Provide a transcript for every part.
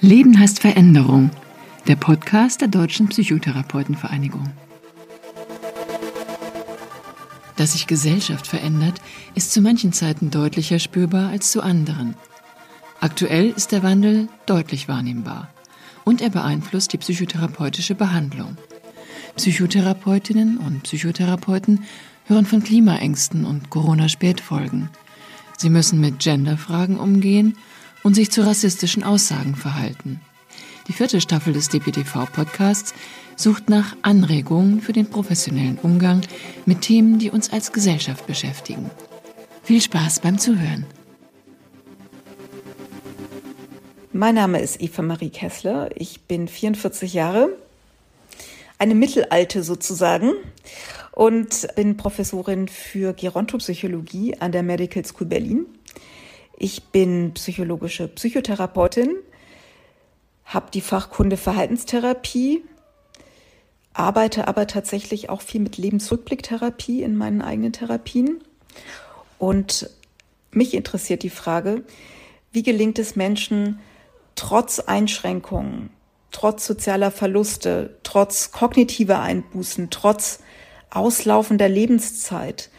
Leben heißt Veränderung, der Podcast der Deutschen Psychotherapeutenvereinigung. Dass sich Gesellschaft verändert, ist zu manchen Zeiten deutlicher spürbar als zu anderen. Aktuell ist der Wandel deutlich wahrnehmbar und er beeinflusst die psychotherapeutische Behandlung. Psychotherapeutinnen und Psychotherapeuten hören von Klimaängsten und Corona-Spätfolgen. Sie müssen mit Genderfragen umgehen und sich zu rassistischen Aussagen verhalten. Die vierte Staffel des DPTV-Podcasts sucht nach Anregungen für den professionellen Umgang mit Themen, die uns als Gesellschaft beschäftigen. Viel Spaß beim Zuhören. Mein Name ist Eva Marie Kessler. Ich bin 44 Jahre, eine Mittelalte sozusagen und bin Professorin für Gerontopsychologie an der Medical School Berlin ich bin psychologische Psychotherapeutin, habe die Fachkunde Verhaltenstherapie, arbeite aber tatsächlich auch viel mit Lebensrückblicktherapie in meinen eigenen Therapien. Und mich interessiert die Frage, wie gelingt es Menschen, trotz Einschränkungen, trotz sozialer Verluste, trotz kognitiver Einbußen, trotz auslaufender Lebenszeit,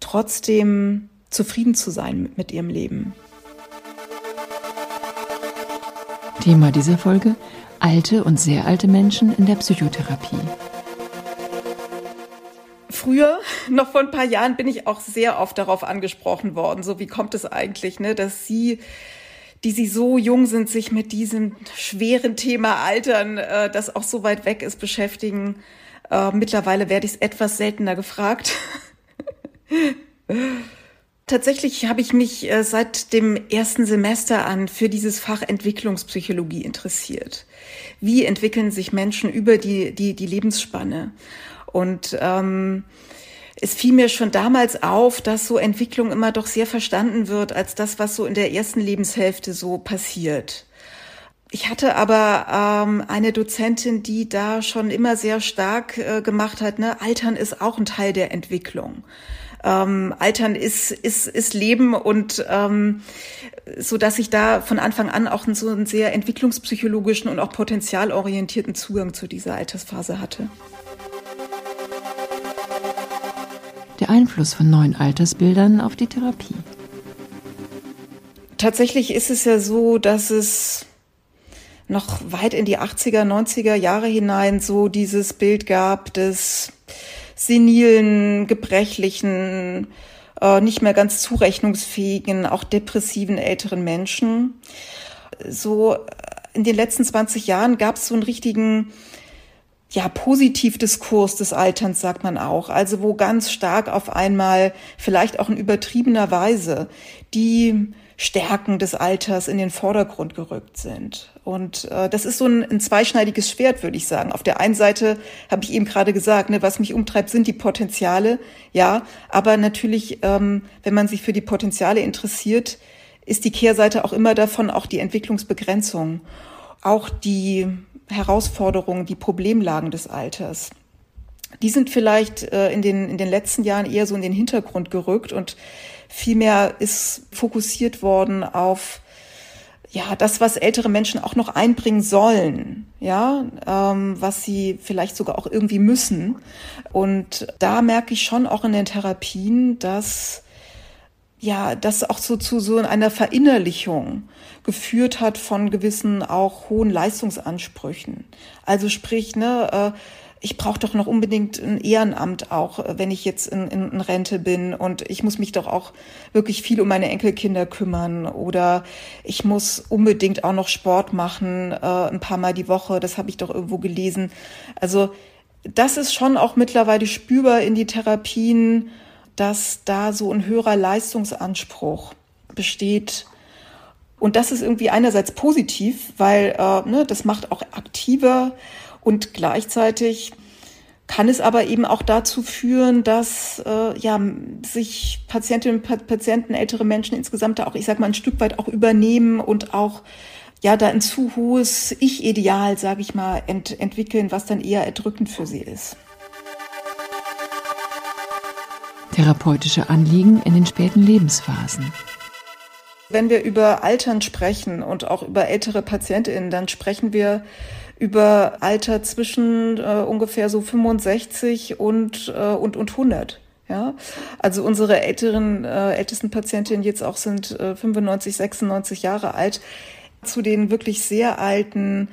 trotzdem zufrieden zu sein mit ihrem Leben. Thema dieser Folge: alte und sehr alte Menschen in der Psychotherapie. Früher, noch vor ein paar Jahren, bin ich auch sehr oft darauf angesprochen worden. So, wie kommt es eigentlich, ne, dass Sie, die Sie so jung sind, sich mit diesem schweren Thema Altern, äh, das auch so weit weg ist, beschäftigen? Äh, mittlerweile werde ich es etwas seltener gefragt. Tatsächlich habe ich mich äh, seit dem ersten Semester an für dieses Fach Entwicklungspsychologie interessiert. Wie entwickeln sich Menschen über die, die, die Lebensspanne? Und ähm, es fiel mir schon damals auf, dass so Entwicklung immer doch sehr verstanden wird als das, was so in der ersten Lebenshälfte so passiert. Ich hatte aber ähm, eine Dozentin, die da schon immer sehr stark äh, gemacht hat, ne, Altern ist auch ein Teil der Entwicklung ähm, Altern ist, ist, ist Leben und ähm, so dass ich da von Anfang an auch so einen sehr entwicklungspsychologischen und auch potenzialorientierten Zugang zu dieser Altersphase hatte. Der Einfluss von neuen Altersbildern auf die Therapie. Tatsächlich ist es ja so, dass es noch weit in die 80er, 90er Jahre hinein so dieses Bild gab des senilen, gebrechlichen, äh, nicht mehr ganz zurechnungsfähigen, auch depressiven älteren Menschen. So äh, in den letzten 20 Jahren gab es so einen richtigen ja, Positivdiskurs des Alterns, sagt man auch. Also wo ganz stark auf einmal, vielleicht auch in übertriebener Weise, die Stärken des Alters in den Vordergrund gerückt sind. Und äh, das ist so ein, ein zweischneidiges Schwert, würde ich sagen. Auf der einen Seite habe ich eben gerade gesagt, ne, was mich umtreibt, sind die Potenziale, ja, aber natürlich, ähm, wenn man sich für die Potenziale interessiert, ist die Kehrseite auch immer davon auch die Entwicklungsbegrenzung, auch die Herausforderungen, die Problemlagen des Alters die sind vielleicht äh, in, den, in den letzten Jahren eher so in den Hintergrund gerückt und Vielmehr ist fokussiert worden auf ja, das, was ältere Menschen auch noch einbringen sollen, ja, ähm, was sie vielleicht sogar auch irgendwie müssen. Und da merke ich schon auch in den Therapien, dass ja, das auch so zu so einer Verinnerlichung geführt hat von gewissen auch hohen Leistungsansprüchen. Also sprich, ne, äh, ich brauche doch noch unbedingt ein Ehrenamt auch, äh, wenn ich jetzt in, in, in, Rente bin und ich muss mich doch auch wirklich viel um meine Enkelkinder kümmern oder ich muss unbedingt auch noch Sport machen, äh, ein paar Mal die Woche, das habe ich doch irgendwo gelesen. Also das ist schon auch mittlerweile spürbar in die Therapien, dass da so ein höherer Leistungsanspruch besteht. Und das ist irgendwie einerseits positiv, weil äh, ne, das macht auch aktiver und gleichzeitig kann es aber eben auch dazu führen, dass äh, ja, sich Patientinnen und Patienten, ältere Menschen insgesamt auch, ich sag mal, ein Stück weit auch übernehmen und auch ja, da ein zu hohes Ich-Ideal, sage ich mal, ent entwickeln, was dann eher erdrückend für sie ist. Therapeutische Anliegen in den späten Lebensphasen. Wenn wir über Altern sprechen und auch über ältere PatientInnen, dann sprechen wir über Alter zwischen äh, ungefähr so 65 und, äh, und, und 100. Ja, also unsere älteren, äh, ältesten Patientinnen jetzt auch sind äh, 95, 96 Jahre alt. Zu den wirklich sehr alten,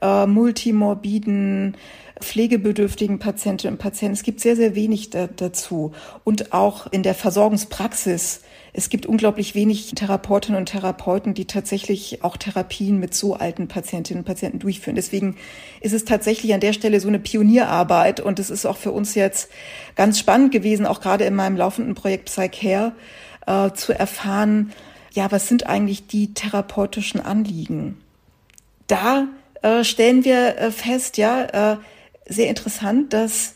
äh, multimorbiden, pflegebedürftigen Patientinnen und Patienten. Es gibt sehr, sehr wenig da, dazu. Und auch in der Versorgungspraxis. Es gibt unglaublich wenig Therapeutinnen und Therapeuten, die tatsächlich auch Therapien mit so alten Patientinnen und Patienten durchführen. Deswegen ist es tatsächlich an der Stelle so eine Pionierarbeit. Und es ist auch für uns jetzt ganz spannend gewesen, auch gerade in meinem laufenden Projekt Psycare, äh, zu erfahren, ja, was sind eigentlich die therapeutischen Anliegen? Da äh, stellen wir äh, fest, ja, äh, sehr interessant, dass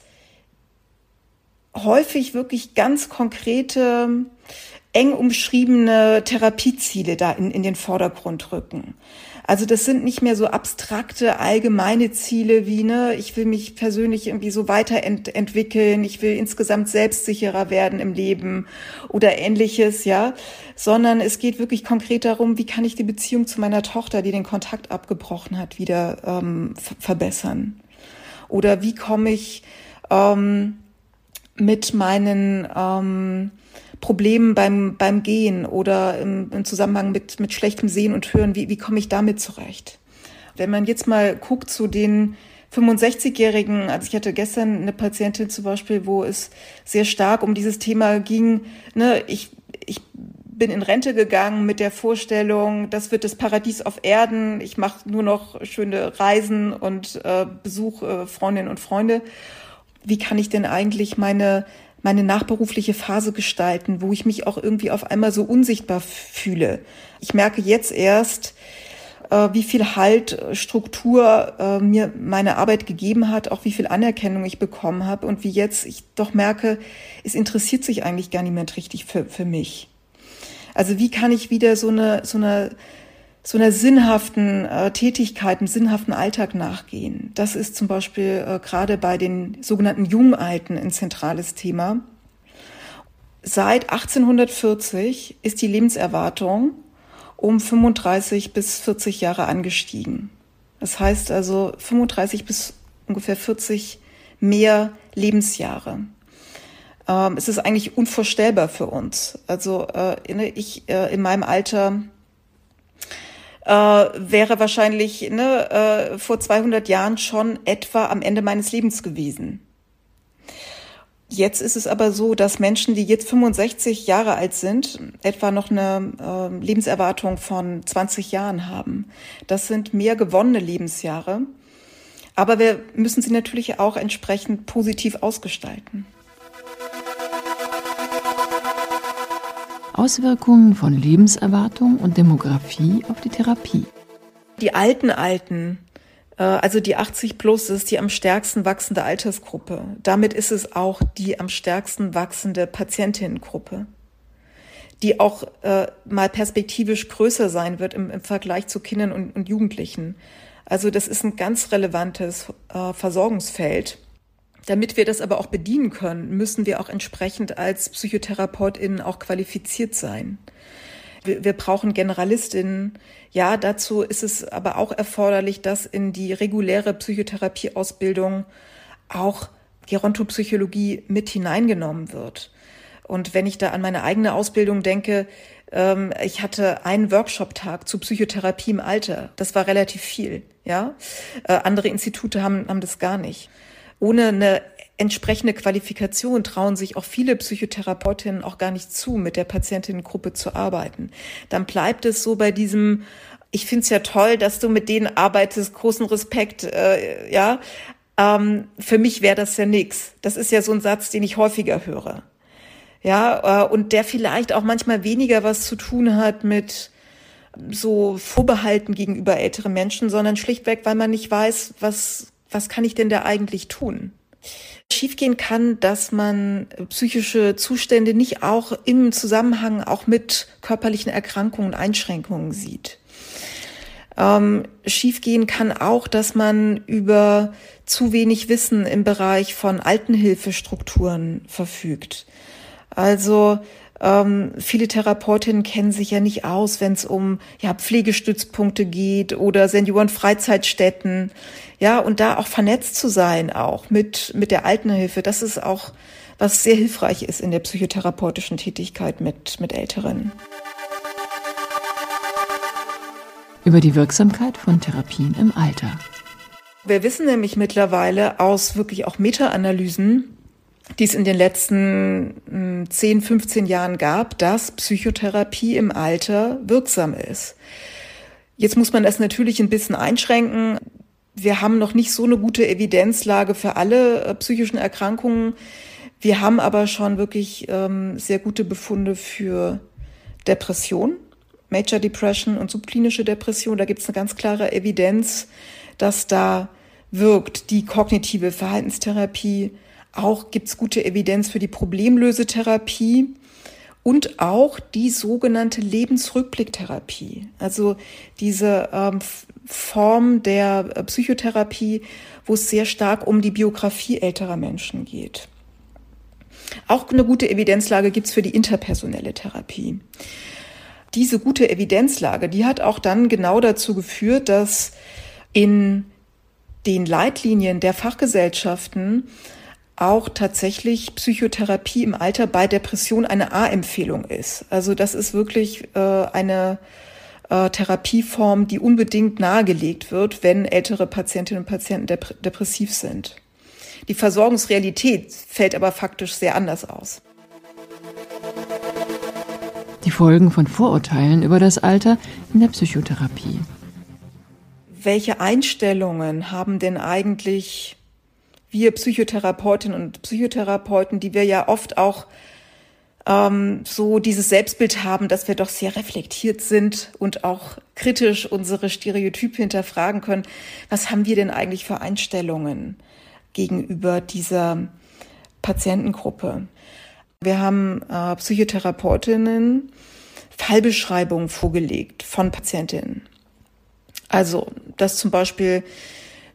häufig wirklich ganz konkrete, eng umschriebene Therapieziele da in, in den Vordergrund rücken. Also das sind nicht mehr so abstrakte, allgemeine Ziele wie, ne, ich will mich persönlich irgendwie so weiterentwickeln, ich will insgesamt selbstsicherer werden im Leben oder ähnliches, ja, sondern es geht wirklich konkret darum, wie kann ich die Beziehung zu meiner Tochter, die den Kontakt abgebrochen hat, wieder ähm, verbessern. Oder wie komme ich ähm, mit meinen ähm, Problemen beim, beim Gehen oder im, im Zusammenhang mit, mit schlechtem Sehen und Hören, wie, wie komme ich damit zurecht? Wenn man jetzt mal guckt zu den 65-Jährigen, also ich hatte gestern eine Patientin zum Beispiel, wo es sehr stark um dieses Thema ging, ne, ich, ich bin in Rente gegangen mit der Vorstellung, das wird das Paradies auf Erden. Ich mache nur noch schöne Reisen und äh, besuche äh, Freundinnen und Freunde. Wie kann ich denn eigentlich meine meine nachberufliche Phase gestalten, wo ich mich auch irgendwie auf einmal so unsichtbar fühle? Ich merke jetzt erst, äh, wie viel Halt, äh, Struktur äh, mir meine Arbeit gegeben hat, auch wie viel Anerkennung ich bekommen habe und wie jetzt ich doch merke, es interessiert sich eigentlich gar niemand richtig für, für mich. Also wie kann ich wieder so eine, so eine, so einer sinnhaften äh, Tätigkeit, einem sinnhaften Alltag nachgehen? Das ist zum Beispiel äh, gerade bei den sogenannten Jungalten ein zentrales Thema. Seit 1840 ist die Lebenserwartung um 35 bis 40 Jahre angestiegen. Das heißt also 35 bis ungefähr 40 mehr Lebensjahre ähm, es ist eigentlich unvorstellbar für uns. Also äh, ich äh, in meinem Alter äh, wäre wahrscheinlich ne, äh, vor 200 Jahren schon etwa am Ende meines Lebens gewesen. Jetzt ist es aber so, dass Menschen, die jetzt 65 Jahre alt sind, etwa noch eine äh, Lebenserwartung von 20 Jahren haben. Das sind mehr gewonnene Lebensjahre. Aber wir müssen sie natürlich auch entsprechend positiv ausgestalten. Auswirkungen von Lebenserwartung und Demografie auf die Therapie. Die alten Alten, äh, also die 80 plus, ist die am stärksten wachsende Altersgruppe. Damit ist es auch die am stärksten wachsende Patientinnengruppe, die auch äh, mal perspektivisch größer sein wird im, im Vergleich zu Kindern und, und, Jugendlichen. Also das ist ein ganz relevantes äh, Versorgungsfeld. Damit wir das aber auch bedienen können, müssen wir auch entsprechend als PsychotherapeutInnen auch qualifiziert sein. Wir, wir brauchen GeneralistInnen. Ja, dazu ist es aber auch erforderlich, dass in die reguläre Psychotherapieausbildung auch Gerontopsychologie mit hineingenommen wird. Und wenn ich da an meine eigene Ausbildung denke, ähm, ich hatte einen Workshop-Tag zu Psychotherapie im Alter. Das war relativ viel, ja. Äh, andere Institute haben, haben das gar nicht ohne eine entsprechende Qualifikation trauen sich auch viele Psychotherapeutinnen auch gar nicht zu, mit der Patientinnengruppe zu arbeiten. Dann bleibt es so bei diesem, ich finde es ja toll, dass du mit denen arbeitest, großen Respekt, äh, ja. Ähm, für mich wäre das ja nix. Das ist ja so ein Satz, den ich häufiger höre. Ja, äh, und der vielleicht auch manchmal weniger was zu tun hat mit so Vorbehalten gegenüber älteren Menschen, sondern schlichtweg, weil man nicht weiß, was was kann ich denn da eigentlich tun? Schiefgehen kann, dass man psychische Zustände nicht auch im Zusammenhang auch mit körperlichen Erkrankungen und Einschränkungen sieht. Ähm, schiefgehen kann auch, dass man über zu wenig Wissen im Bereich von Altenhilfestrukturen verfügt. Also Ähm, viele Therapeutinnen kennen sich ja nicht aus, wenn es um ja, Pflegestützpunkte geht oder Seniorenfreizeitstätten. Ja, und da auch vernetzt zu sein, auch mit, mit der Altenhilfe, das ist auch was sehr hilfreich ist in der psychotherapeutischen Tätigkeit mit, mit Älteren. Über die Wirksamkeit von Therapien im Alter. Wir wissen nämlich mittlerweile aus wirklich auch Meta-Analysen, die es in den letzten 10, hm, 15 Jahren gab, dass Psychotherapie im Alter wirksam ist. Jetzt muss man das natürlich ein bisschen einschränken. Wir haben noch nicht so eine gute Evidenzlage für alle äh, psychischen Erkrankungen. Wir haben aber schon wirklich ähm, sehr gute Befunde für Depression, Major Depression und subklinische Depression. Da gibt es eine ganz klare Evidenz, dass da wirkt die kognitive Verhaltenstherapie auch gibt es gute Evidenz für die Problemlösetherapie und auch die sogenannte Lebensrückblicktherapie. Also diese ähm, Form der äh, Psychotherapie, wo es sehr stark um die Biografie älterer Menschen geht. Auch eine gute Evidenzlage gibt es für die interpersonelle Therapie. Diese gute Evidenzlage, die hat auch dann genau dazu geführt, dass in den Leitlinien der Fachgesellschaften auch tatsächlich Psychotherapie im Alter bei Depression eine A-Empfehlung ist. Also das ist wirklich äh, eine äh, Therapieform, die unbedingt nahegelegt wird, wenn ältere Patientinnen und Patienten dep depressiv sind. Die Versorgungsrealität fällt aber faktisch sehr anders aus. Die Folgen von Vorurteilen über das Alter in der Psychotherapie. Welche Einstellungen haben denn eigentlich wir Psychotherapeutinnen und Psychotherapeuten, die wir ja oft auch ähm, so dieses Selbstbild haben, dass wir doch sehr reflektiert sind und auch kritisch unsere Stereotype hinterfragen können. Was haben wir denn eigentlich für Einstellungen gegenüber dieser Patientengruppe? Wir haben äh, Psychotherapeutinnen Fallbeschreibungen vorgelegt von Patientinnen. Also, dass zum Beispiel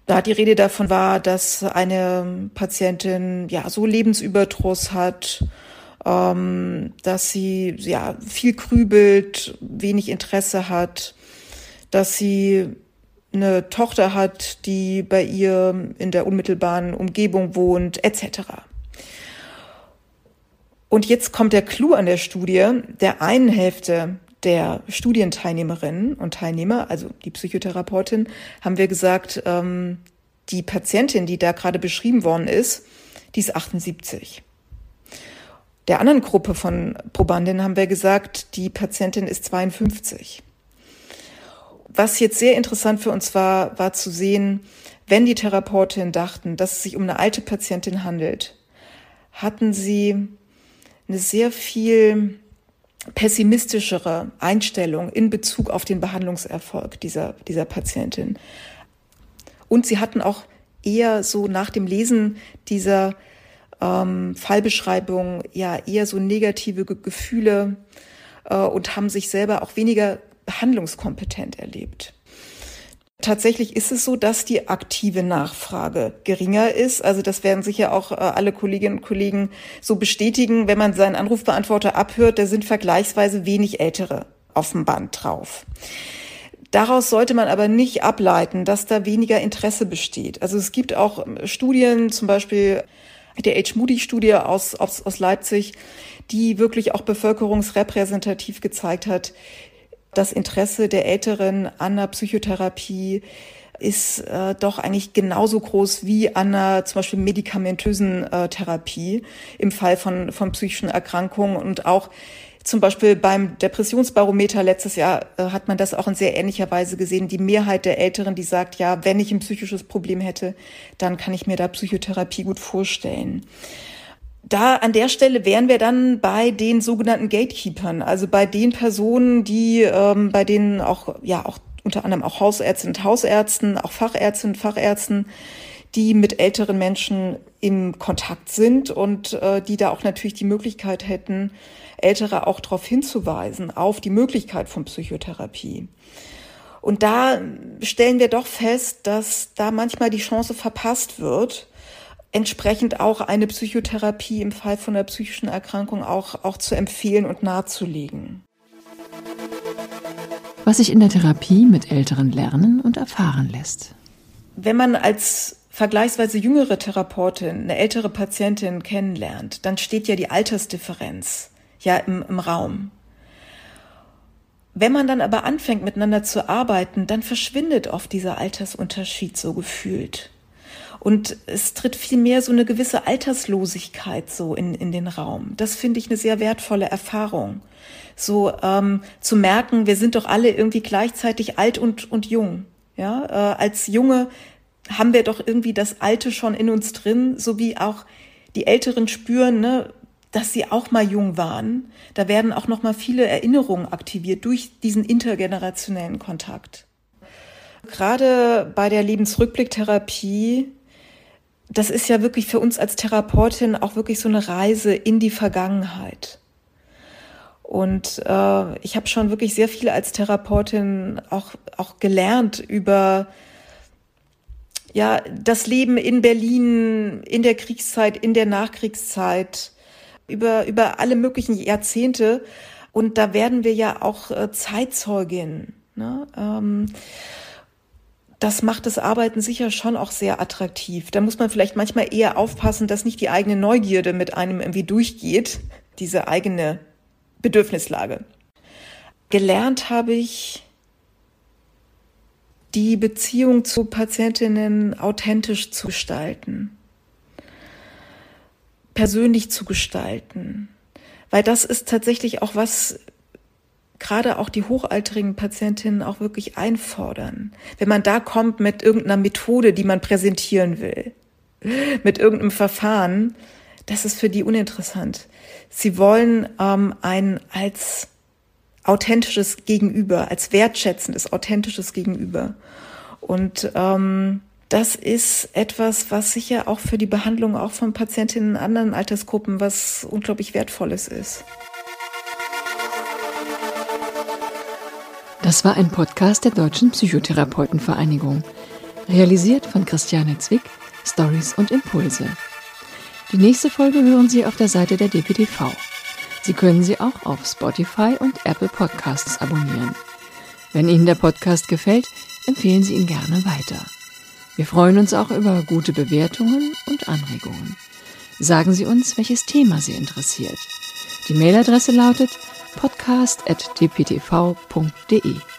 da die Rede davon war, dass eine Patientin ja so Lebensüberdruss hat, ähm, dass sie ja viel grübelt, wenig Interesse hat, dass sie eine Tochter hat, die bei ihr in der unmittelbaren Umgebung wohnt, etc. Und jetzt kommt der Clou an der Studie. Der einen Hälfte der Studienteilnehmerinnen und Teilnehmer, also die Psychotherapeutin, haben wir gesagt, ähm, die Patientin, die da gerade beschrieben worden ist, die ist 78. Der anderen Gruppe von Probandinnen haben wir gesagt, die Patientin ist 52. Was jetzt sehr interessant für uns war, war zu sehen, wenn die Therapeutinnen dachten, dass es sich um eine alte Patientin handelt, hatten sie eine sehr viel pessimistischere Einstellung in Bezug auf den Behandlungserfolg dieser, dieser Patientin. Und sie hatten auch eher so nach dem Lesen dieser ähm, Fallbeschreibung ja eher so negative Ge Gefühle äh, und haben sich selber auch weniger behandlungskompetent erlebt. Tatsächlich ist es so, dass die aktive Nachfrage geringer ist. Also das werden sicher auch äh, alle Kolleginnen und Kollegen so bestätigen. Wenn man seinen Anrufbeantworter abhört, da sind vergleichsweise wenig Ältere auf dem Band drauf. Daraus sollte man aber nicht ableiten, dass da weniger Interesse besteht. Also es gibt auch ähm, Studien, zum Beispiel der H. Moody-Studie aus, aus, aus Leipzig, die wirklich auch bevölkerungsrepräsentativ gezeigt hat, das Interesse der Älteren an der Psychotherapie ist äh, doch eigentlich genauso groß wie an einer zum Beispiel medikamentösen äh, Therapie im Fall von, von psychischen Erkrankungen und auch zum Beispiel beim Depressionsbarometer letztes Jahr äh, hat man das auch in sehr ähnlicher Weise gesehen. Die Mehrheit der Älteren, die sagt, ja, wenn ich ein psychisches Problem hätte, dann kann ich mir da Psychotherapie gut vorstellen da an der Stelle wären wir dann bei den sogenannten Gatekeepern, also bei den Personen, die ähm, bei denen auch ja auch unter anderem auch Hausärztinnen und Hausärzten, auch Fachärztinnen und Fachärzten, die mit älteren Menschen im Kontakt sind und äh, die da auch natürlich die Möglichkeit hätten, Ältere auch darauf hinzuweisen, auf die Möglichkeit von Psychotherapie. Und da stellen wir doch fest, dass da manchmal die Chance verpasst wird, entsprechend auch eine Psychotherapie im Fall von einer psychischen Erkrankung auch, auch zu empfehlen und nahezulegen. Was sich in der Therapie mit Älteren lernen und erfahren lässt. Wenn man als vergleichsweise jüngere Therapeutin eine ältere Patientin kennenlernt, dann steht ja die Altersdifferenz ja im, im Raum. Wenn man dann aber anfängt miteinander zu arbeiten, dann verschwindet oft dieser Altersunterschied so gefühlt. Und es tritt vielmehr so eine gewisse Alterslosigkeit so in, in den Raum. Das finde ich eine sehr wertvolle Erfahrung. So ähm, zu merken, wir sind doch alle irgendwie gleichzeitig alt und, und jung. Ja, äh, als Junge haben wir doch irgendwie das Alte schon in uns drin, so wie auch die Älteren spüren, ne, dass sie auch mal jung waren. Da werden auch noch mal viele Erinnerungen aktiviert durch diesen intergenerationellen Kontakt. Gerade bei der Lebensrückblicktherapie das ist ja wirklich für uns als Therapeutin auch wirklich so eine Reise in die Vergangenheit. Und äh, ich habe schon wirklich sehr viel als Therapeutin auch, auch gelernt über ja, das Leben in Berlin, in der Kriegszeit, in der Nachkriegszeit, über, über alle möglichen Jahrzehnte. Und da werden wir ja auch äh, Zeitzeugin. Ne? Ähm, das macht das Arbeiten sicher schon auch sehr attraktiv. Da muss man vielleicht manchmal eher aufpassen, dass nicht die eigene Neugierde mit einem irgendwie durchgeht, diese eigene Bedürfnislage. Gelernt habe ich die Beziehung zu Patientinnen authentisch zu gestalten, persönlich zu gestalten, weil das ist tatsächlich auch was, gerade auch die hochaltrigen Patientinnen auch wirklich einfordern. Wenn man da kommt mit irgendeiner Methode, die man präsentieren will, mit irgendeinem Verfahren, das ist für die uninteressant. Sie wollen ähm, ein als authentisches Gegenüber, als wertschätzendes, authentisches Gegenüber. Und ähm, das ist etwas, was sicher auch für die Behandlung auch von Patientinnen in anderen Altersgruppen was unglaublich Wertvolles ist. Das war ein Podcast der Deutschen Psychotherapeutenvereinigung, realisiert von Christiane Zwick, Stories und Impulse. Die nächste Folge hören Sie auf der Seite der DPTV. Sie können sie auch auf Spotify und Apple Podcasts abonnieren. Wenn Ihnen der Podcast gefällt, empfehlen Sie ihn gerne weiter. Wir freuen uns auch über gute Bewertungen und Anregungen. Sagen Sie uns, welches Thema Sie interessiert. Die Mailadresse lautet podcast.dptv.de.